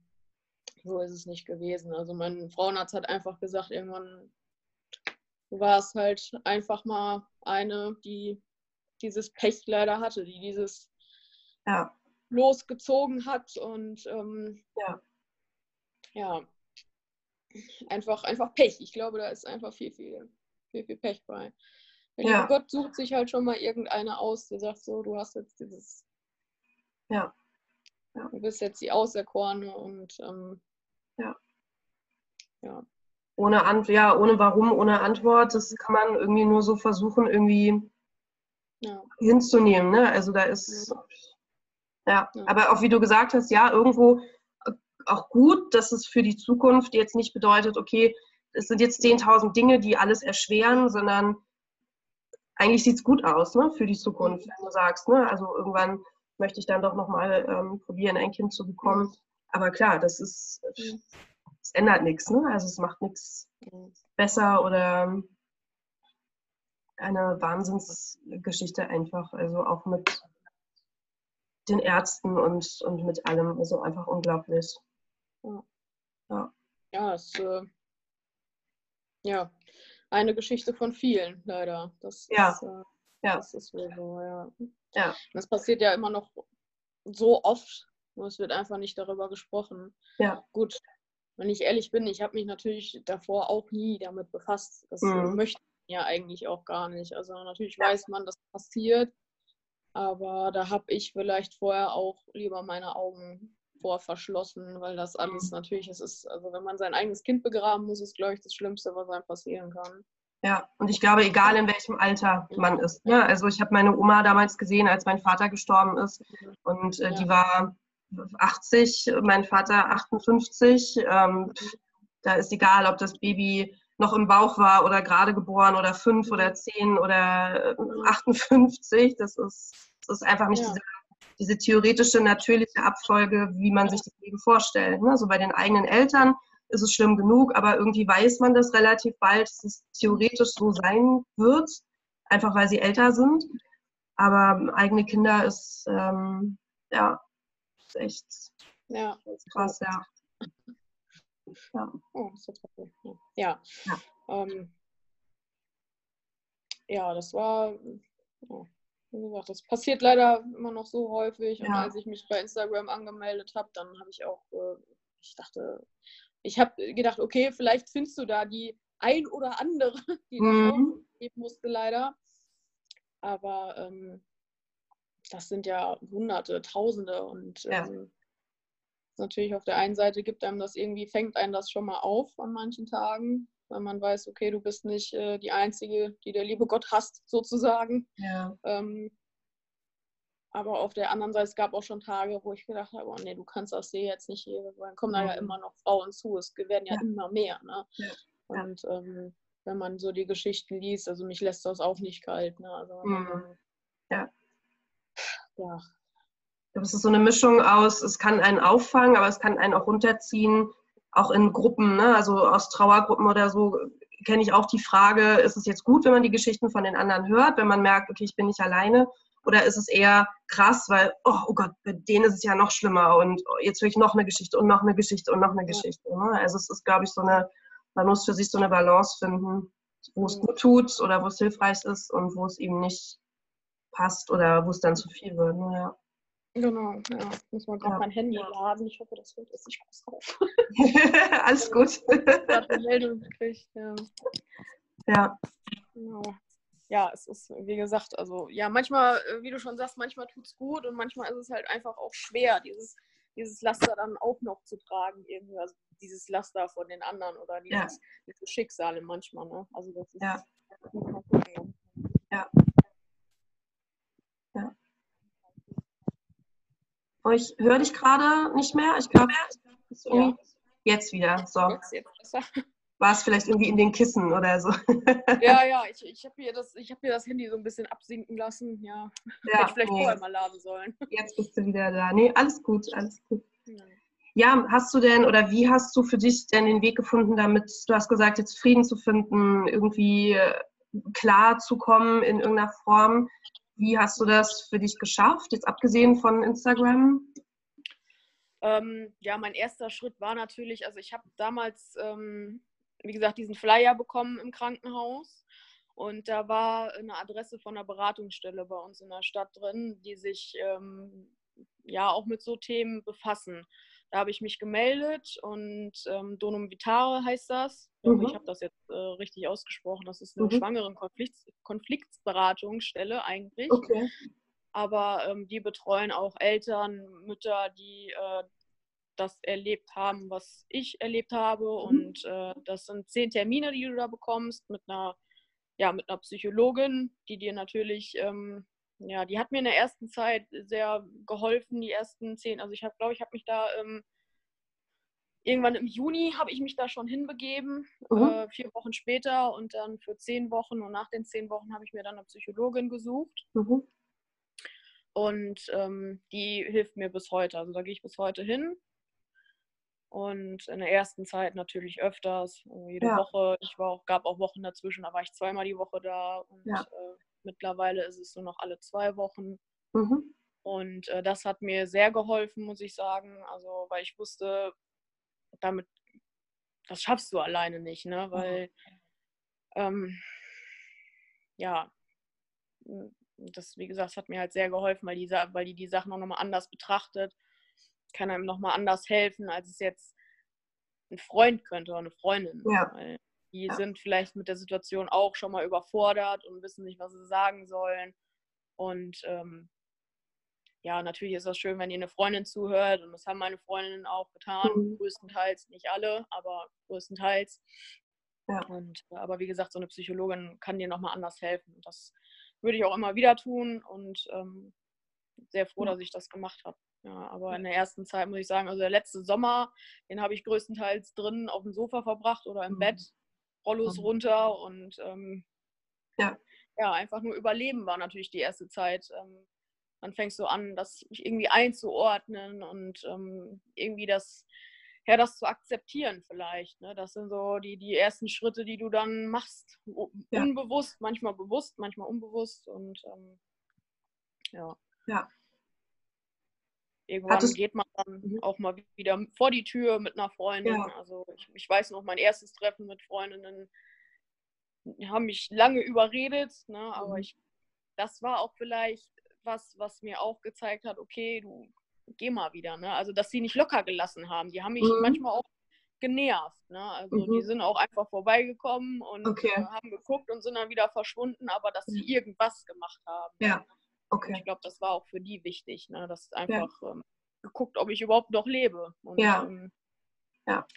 so ist es nicht gewesen. Also mein Frauenarzt hat einfach gesagt, irgendwann war es halt einfach mal eine, die dieses Pech leider hatte, die dieses ja. losgezogen hat und ähm, ja. ja, einfach, einfach Pech. Ich glaube, da ist einfach viel, viel, viel, viel Pech bei. Der ja. Gott sucht sich halt schon mal irgendeine aus, der sagt so, du hast jetzt dieses. Ja. ja. Du bist jetzt die Auserkorene und ähm, ja. Ja ohne Ant ja, ohne Warum, ohne Antwort. Das kann man irgendwie nur so versuchen, irgendwie ja. hinzunehmen. Ne? Also da ist, ja. ja, aber auch wie du gesagt hast, ja, irgendwo auch gut, dass es für die Zukunft jetzt nicht bedeutet, okay, es sind jetzt 10.000 Dinge, die alles erschweren, sondern eigentlich sieht es gut aus ne, für die Zukunft, wenn du sagst, ne? also irgendwann möchte ich dann doch nochmal ähm, probieren, ein Kind zu bekommen. Aber klar, das ist, es ändert nichts, ne? also es macht nichts besser oder eine Wahnsinnsgeschichte einfach, also auch mit den Ärzten und, und mit allem, also einfach unglaublich. Ja, ja. es äh, ja, eine Geschichte von vielen, leider. Das ja. Ist, äh, ja. Das ist wohl so, ja. ja. Das passiert ja immer noch so oft, nur es wird einfach nicht darüber gesprochen. Ja. Gut, wenn ich ehrlich bin, ich habe mich natürlich davor auch nie damit befasst. Das mhm. möchte ich ja eigentlich auch gar nicht. Also natürlich weiß man, dass passiert, aber da habe ich vielleicht vorher auch lieber meine Augen vor verschlossen, weil das alles mhm. natürlich, es ist, also wenn man sein eigenes Kind begraben muss, ist, glaube ich, das Schlimmste, was einem passieren kann. Ja, und ich glaube, egal in welchem Alter man ist. Ne? Also ich habe meine Oma damals gesehen, als mein Vater gestorben ist. Und äh, ja. die war 80, mein Vater 58. Ähm, da ist egal, ob das Baby noch im Bauch war oder gerade geboren oder fünf oder zehn oder 58. Das ist, das ist einfach nicht ja. diese, diese, theoretische, natürliche Abfolge, wie man sich das Leben vorstellt. Ne? So bei den eigenen Eltern ist es schlimm genug, aber irgendwie weiß man das relativ bald, dass es theoretisch so sein wird, einfach weil sie älter sind. Aber eigene Kinder ist, ähm, ja, ist echt ja. krass, ja. Ja. Oh, ja. Ja. Ähm, ja, das war, oh, wie gesagt, das passiert leider immer noch so häufig. Ja. Und als ich mich bei Instagram angemeldet habe, dann habe ich auch, äh, ich dachte, ich habe gedacht, okay, vielleicht findest du da die ein oder andere, die mhm. das geben musste, leider. Aber ähm, das sind ja Hunderte, Tausende und ja. ähm, natürlich auf der einen Seite gibt einem das irgendwie, fängt einem das schon mal auf an manchen Tagen, weil man weiß, okay, du bist nicht äh, die Einzige, die der liebe Gott hasst, sozusagen. Ja. Ähm, aber auf der anderen Seite, es gab auch schon Tage, wo ich gedacht habe, oh nee, du kannst das hier jetzt nicht hier, dann kommen da ja mhm. immer noch Frauen zu. Es werden ja, ja. immer mehr. Ne? Ja. Und ähm, wenn man so die Geschichten liest, also mich lässt das auch nicht kalt. Ne? Also, mhm. Ja. Ja. Es ist so eine Mischung aus, es kann einen auffangen, aber es kann einen auch runterziehen, auch in Gruppen, ne? also aus Trauergruppen oder so, kenne ich auch die Frage, ist es jetzt gut, wenn man die Geschichten von den anderen hört, wenn man merkt, okay, ich bin nicht alleine, oder ist es eher krass, weil, oh, oh Gott, bei denen ist es ja noch schlimmer und jetzt höre ich noch eine Geschichte und noch eine Geschichte und noch eine Geschichte. Ne? Also es ist, glaube ich, so eine, man muss für sich so eine Balance finden, wo es mhm. gut tut oder wo es hilfreich ist und wo es eben nicht passt oder wo es dann zu viel wird. Ne? Ja. Genau, ja. Muss man gerade ja. mein Handy laden. Ich hoffe, das hört jetzt nicht groß auf. Alles gut. ich eine Meldung gekriegt, ja. Ja. Genau ja, es ist, wie gesagt, also ja, manchmal, äh, wie du schon sagst, manchmal tut es gut und manchmal ist es halt einfach auch schwer, dieses, dieses Laster dann auch noch zu tragen, irgendwie, also dieses Laster von den anderen oder dieses, ja. diese Schicksale manchmal, ne? Also das ist. Ja. ja. Oh, ich höre dich gerade nicht mehr. Ich glaube, ja. jetzt wieder. So. Jetzt, jetzt besser war es vielleicht irgendwie in den Kissen oder so. Ja, ja, ich, ich habe hier, das, hab hier das Handy so ein bisschen absinken lassen. Ja, ja hätte ich vielleicht nee. vorher mal laden sollen. Jetzt bist du wieder da. Nee, alles gut, alles gut. Ja. ja, hast du denn oder wie hast du für dich denn den Weg gefunden, damit, du hast gesagt, jetzt Frieden zu finden, irgendwie äh, klar zu kommen in irgendeiner Form? Wie hast du das für dich geschafft, jetzt abgesehen von Instagram? Ähm, ja, mein erster Schritt war natürlich, also ich habe damals ähm, wie gesagt, diesen Flyer bekommen im Krankenhaus. Und da war eine Adresse von einer Beratungsstelle bei uns in der Stadt drin, die sich ähm, ja auch mit so Themen befassen. Da habe ich mich gemeldet und ähm, Donum Vitare heißt das. Mhm. Ich habe das jetzt äh, richtig ausgesprochen. Das ist eine mhm. schwangeren Konflikts Konfliktsberatungsstelle eigentlich. Okay. Aber ähm, die betreuen auch Eltern, Mütter, die äh, das erlebt haben, was ich erlebt habe. Mhm. Und äh, das sind zehn Termine, die du da bekommst mit einer, ja, mit einer Psychologin, die dir natürlich ähm, ja, die hat mir in der ersten Zeit sehr geholfen, die ersten zehn. Also ich habe, glaube ich, habe mich da ähm, irgendwann im Juni habe ich mich da schon hinbegeben, mhm. äh, vier Wochen später und dann für zehn Wochen und nach den zehn Wochen habe ich mir dann eine Psychologin gesucht. Mhm. Und ähm, die hilft mir bis heute. Also da gehe ich bis heute hin. Und in der ersten Zeit natürlich öfters, also jede ja. Woche. Ich war auch, gab auch Wochen dazwischen, da war ich zweimal die Woche da. Und ja. äh, mittlerweile ist es nur noch alle zwei Wochen. Mhm. Und äh, das hat mir sehr geholfen, muss ich sagen. Also, weil ich wusste, damit, das schaffst du alleine nicht, ne? Mhm. Weil, ähm, ja, das, wie gesagt, hat mir halt sehr geholfen, weil die, weil die die Sachen auch nochmal anders betrachtet. Kann einem nochmal anders helfen, als es jetzt ein Freund könnte oder eine Freundin. Ja. Weil die ja. sind vielleicht mit der Situation auch schon mal überfordert und wissen nicht, was sie sagen sollen. Und ähm, ja, natürlich ist das schön, wenn ihr eine Freundin zuhört und das haben meine Freundinnen auch getan, mhm. größtenteils, nicht alle, aber größtenteils. Ja. Und, äh, aber wie gesagt, so eine Psychologin kann dir nochmal anders helfen. Und das würde ich auch immer wieder tun und ähm, sehr froh, dass ich das gemacht habe. Ja, aber in der ersten Zeit muss ich sagen, also der letzte Sommer, den habe ich größtenteils drin auf dem Sofa verbracht oder im mhm. Bett, Rollos mhm. runter und ähm, ja. ja, einfach nur überleben war natürlich die erste Zeit. Ähm, dann fängst du an, das irgendwie einzuordnen und ähm, irgendwie das, ja, das zu akzeptieren vielleicht. Ne? Das sind so die, die ersten Schritte, die du dann machst. Ja. Unbewusst, manchmal bewusst, manchmal unbewusst und ähm, ja. Ja. Irgendwann Hattest geht man dann mhm. auch mal wieder vor die Tür mit einer Freundin. Ja. Also ich, ich weiß noch, mein erstes Treffen mit Freundinnen haben mich lange überredet, ne? aber mhm. ich, das war auch vielleicht was, was mir auch gezeigt hat, okay, du geh mal wieder. Ne? Also, dass sie nicht locker gelassen haben. Die haben mich mhm. manchmal auch genervt. Ne? Also, mhm. die sind auch einfach vorbeigekommen und okay. äh, haben geguckt und sind dann wieder verschwunden, aber dass sie irgendwas gemacht haben. Ja. Okay. Und ich glaube, das war auch für die wichtig, ne? dass einfach ja. ähm, geguckt, ob ich überhaupt noch lebe. Und, ja. Ähm, ja.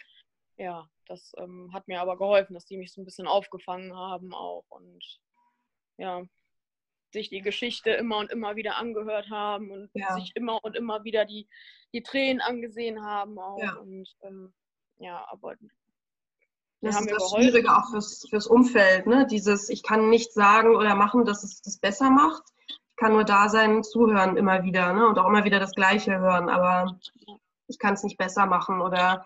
Ja, das ähm, hat mir aber geholfen, dass die mich so ein bisschen aufgefangen haben auch. Und ja, sich die Geschichte immer und immer wieder angehört haben und ja. sich immer und immer wieder die, die Tränen angesehen haben auch. Ja. Und ähm, ja, aber das ist das Schwierige auch fürs, fürs Umfeld, ne? Dieses, ich kann nicht sagen oder machen, dass es das besser macht. Ich kann nur da sein, zuhören immer wieder, ne? Und auch immer wieder das Gleiche hören, aber ich kann es nicht besser machen oder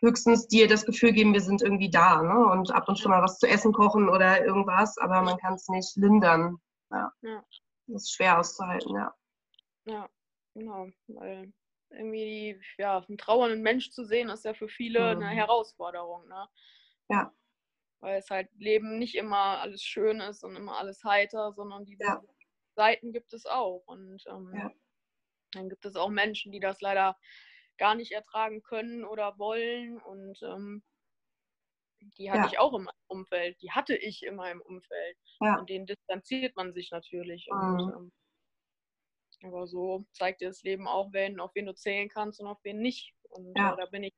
höchstens dir das Gefühl geben, wir sind irgendwie da, ne? Und ab und zu mal was zu essen kochen oder irgendwas, aber man kann es nicht lindern. Ja. ja. Das ist schwer auszuhalten, ja. Ja, genau. Weil irgendwie, ja, einen trauernden Mensch zu sehen, ist ja für viele mhm. eine Herausforderung, ne? Ja. Weil es halt Leben nicht immer alles schön ist und immer alles heiter, sondern diese ja. Seiten gibt es auch. Und ähm, ja. dann gibt es auch Menschen, die das leider gar nicht ertragen können oder wollen. Und ähm, die hatte ja. ich auch meinem Umfeld. Die hatte ich in meinem Umfeld. Ja. Und denen distanziert man sich natürlich. Mhm. Und, ähm, aber so zeigt dir das Leben auch, wen, auf wen du zählen kannst und auf wen nicht. Und ja. äh, da bin ich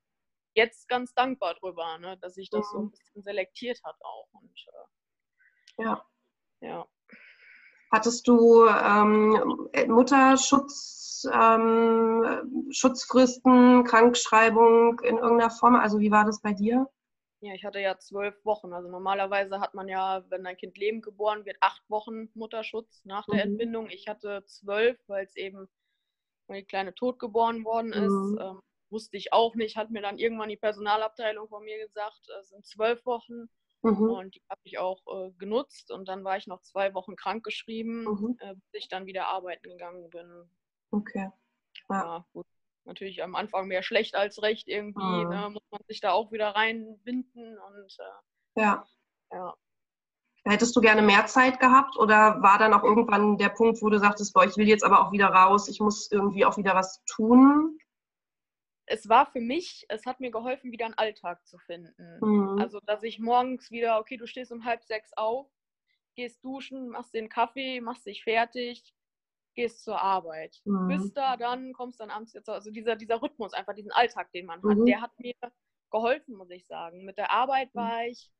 jetzt ganz dankbar drüber, ne, dass sich das mhm. so ein bisschen selektiert hat auch. Und, äh, ja. ja. Hattest du ähm, Mutterschutz, ähm, Schutzfristen, Krankschreibung in irgendeiner Form? Also wie war das bei dir? Ja, ich hatte ja zwölf Wochen. Also normalerweise hat man ja, wenn ein Kind lebend geboren wird, acht Wochen Mutterschutz nach der mhm. Entbindung. Ich hatte zwölf, weil es eben, die Kleine tot geboren worden ist. Mhm. Ähm, wusste ich auch nicht, hat mir dann irgendwann die Personalabteilung von mir gesagt, es sind zwölf Wochen. Mhm. Und die habe ich auch äh, genutzt. Und dann war ich noch zwei Wochen krankgeschrieben, mhm. äh, bis ich dann wieder arbeiten gegangen bin. Okay. Ja, ja gut natürlich am Anfang mehr schlecht als recht irgendwie. Mhm. Ne, muss man sich da auch wieder reinbinden und äh, ja. ja. Hättest du gerne mehr Zeit gehabt oder war dann auch irgendwann der Punkt, wo du sagtest, boah, ich will jetzt aber auch wieder raus, ich muss irgendwie auch wieder was tun? Es war für mich, es hat mir geholfen, wieder einen Alltag zu finden. Mhm. Also, dass ich morgens wieder, okay, du stehst um halb sechs auf, gehst duschen, machst den Kaffee, machst dich fertig, gehst zur Arbeit. Mhm. Bist da, dann kommst dann abends jetzt. Also dieser, dieser Rhythmus, einfach diesen Alltag, den man hat, mhm. der hat mir geholfen, muss ich sagen. Mit der Arbeit mhm. war ich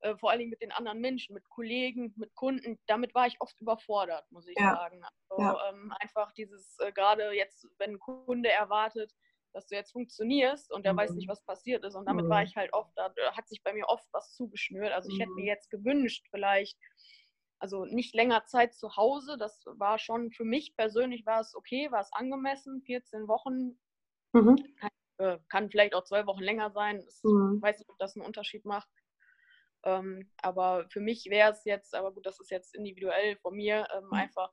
äh, vor allen Dingen mit den anderen Menschen, mit Kollegen, mit Kunden, damit war ich oft überfordert, muss ich ja. sagen. Also, ja. ähm, einfach dieses, äh, gerade jetzt, wenn ein Kunde erwartet, dass du jetzt funktionierst und der mhm. weiß nicht, was passiert ist. Und damit mhm. war ich halt oft, da hat sich bei mir oft was zugeschnürt. Also ich hätte mir mhm. jetzt gewünscht, vielleicht, also nicht länger Zeit zu Hause. Das war schon für mich persönlich war es okay, war es angemessen. 14 Wochen mhm. kann, äh, kann, vielleicht auch zwei Wochen länger sein. Ich mhm. weiß nicht, ob das einen Unterschied macht. Ähm, aber für mich wäre es jetzt, aber gut, das ist jetzt individuell von mir, ähm, mhm. einfach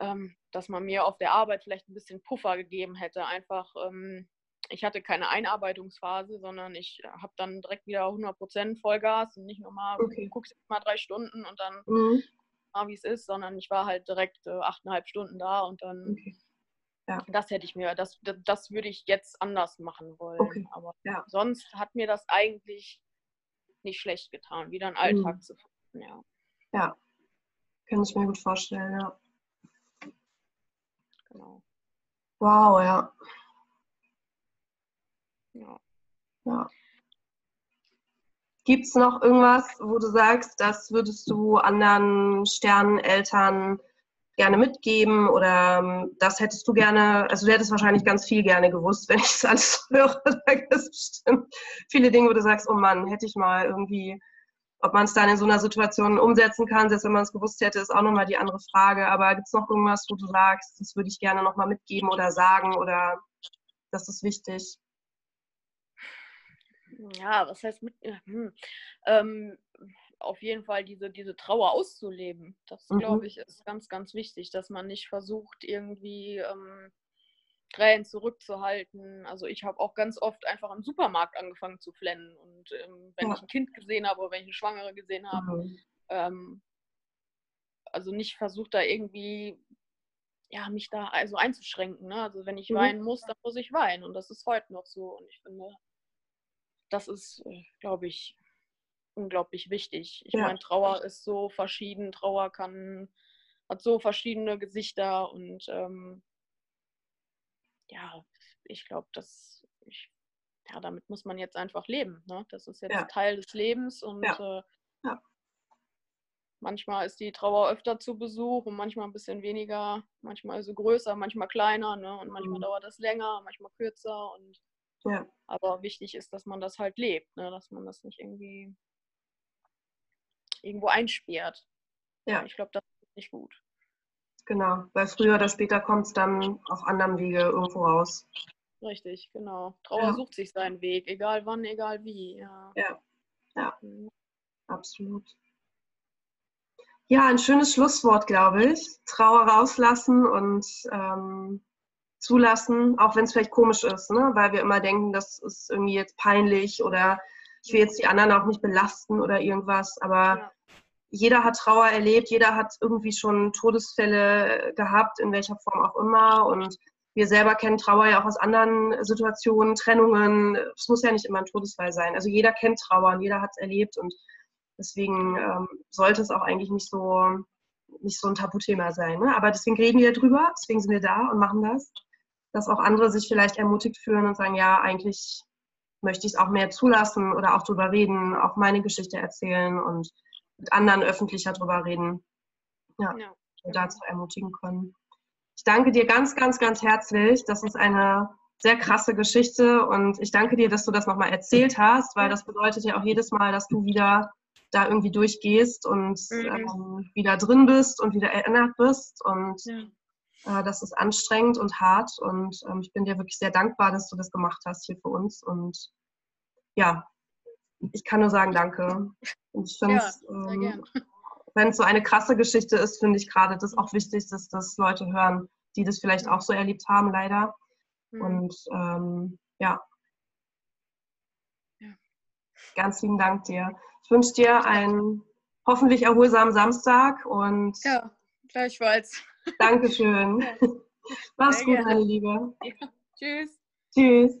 ähm, dass man mir auf der Arbeit vielleicht ein bisschen Puffer gegeben hätte. Einfach, ähm, ich hatte keine Einarbeitungsphase, sondern ich habe dann direkt wieder 100% Vollgas und nicht nochmal, okay. guckst jetzt mal drei Stunden und dann mhm. mal, wie es ist, sondern ich war halt direkt äh, achteinhalb Stunden da und dann. Okay. Ja. Das hätte ich mir, das, das, das, würde ich jetzt anders machen wollen. Okay. Aber ja. sonst hat mir das eigentlich nicht schlecht getan, wieder einen Alltag mhm. zu finden. Ja. ja, kann ich mir gut vorstellen, ja. Genau. Wow, ja. Ja. ja. Gibt es noch irgendwas, wo du sagst, das würdest du anderen Sterneneltern gerne mitgeben oder ähm, das hättest du gerne, also du hättest wahrscheinlich ganz viel gerne gewusst, wenn ich das alles höre. Da gibt es bestimmt viele Dinge, wo du sagst, oh Mann, hätte ich mal irgendwie ob man es dann in so einer Situation umsetzen kann, selbst wenn man es gewusst hätte, ist auch nochmal die andere Frage. Aber gibt es noch irgendwas, wo du sagst, das würde ich gerne nochmal mitgeben oder sagen oder das ist wichtig? Ja, was heißt mit? Hm, ähm, auf jeden Fall diese, diese Trauer auszuleben. Das, mhm. glaube ich, ist ganz, ganz wichtig, dass man nicht versucht, irgendwie ähm, Tränen zurückzuhalten. Also ich habe auch ganz oft einfach im Supermarkt angefangen zu flennen. Und ähm, wenn ja. ich ein Kind gesehen habe oder wenn ich eine Schwangere gesehen habe, mhm. ähm, also nicht versucht da irgendwie, ja, mich da also einzuschränken. Ne? Also wenn ich mhm. weinen muss, dann muss ich weinen. Und das ist heute noch so. Und ich finde, das ist, äh, glaube ich, unglaublich wichtig. Ich ja. meine, Trauer ist so verschieden. Trauer kann, hat so verschiedene Gesichter und ähm, ja, ich glaube, dass ich, ja, damit muss man jetzt einfach leben. Ne? Das ist jetzt ja. Teil des Lebens und ja. Äh, ja. manchmal ist die Trauer öfter zu Besuch und manchmal ein bisschen weniger, manchmal ist sie größer, manchmal kleiner ne? und manchmal mhm. dauert das länger, manchmal kürzer und ja. aber wichtig ist, dass man das halt lebt, ne? dass man das nicht irgendwie irgendwo einsperrt. Ja. Ich glaube, das ist nicht gut. Genau, weil früher oder später kommt es dann auf anderem Wege irgendwo raus. Richtig, genau. Trauer ja. sucht sich seinen Weg, egal wann, egal wie. Ja, ja, ja. Mhm. absolut. Ja, ein schönes Schlusswort, glaube ich. Trauer rauslassen und ähm, zulassen, auch wenn es vielleicht komisch ist, ne? weil wir immer denken, das ist irgendwie jetzt peinlich oder ich will jetzt die anderen auch nicht belasten oder irgendwas. Aber ja jeder hat Trauer erlebt, jeder hat irgendwie schon Todesfälle gehabt, in welcher Form auch immer. Und wir selber kennen Trauer ja auch aus anderen Situationen, Trennungen. Es muss ja nicht immer ein Todesfall sein. Also jeder kennt Trauer und jeder hat es erlebt. Und deswegen ähm, sollte es auch eigentlich nicht so, nicht so ein Tabuthema sein. Ne? Aber deswegen reden wir drüber, deswegen sind wir da und machen das. Dass auch andere sich vielleicht ermutigt fühlen und sagen, ja, eigentlich möchte ich es auch mehr zulassen oder auch drüber reden, auch meine Geschichte erzählen und mit anderen öffentlicher darüber reden. Ja, ja. Dazu ermutigen können. Ich danke dir ganz, ganz, ganz herzlich. Das ist eine sehr krasse Geschichte und ich danke dir, dass du das nochmal erzählt hast, weil das bedeutet ja auch jedes Mal, dass du wieder da irgendwie durchgehst und mhm. ähm, wieder drin bist und wieder erinnert bist und ja. äh, das ist anstrengend und hart und ähm, ich bin dir wirklich sehr dankbar, dass du das gemacht hast hier für uns und ja, ich kann nur sagen, danke. Ich finde ja, ähm, wenn es so eine krasse Geschichte ist, finde ich gerade das auch wichtig, dass das Leute hören, die das vielleicht auch so erlebt haben, leider. Mhm. Und ähm, ja. ja. Ganz lieben Dank dir. Ich wünsche dir einen hoffentlich erholsamen Samstag und ja, gleichfalls. Dankeschön. Ja. Mach's gut, meine Liebe. Ja. Tschüss. Tschüss.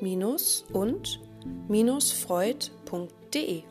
minus und minus freud.de.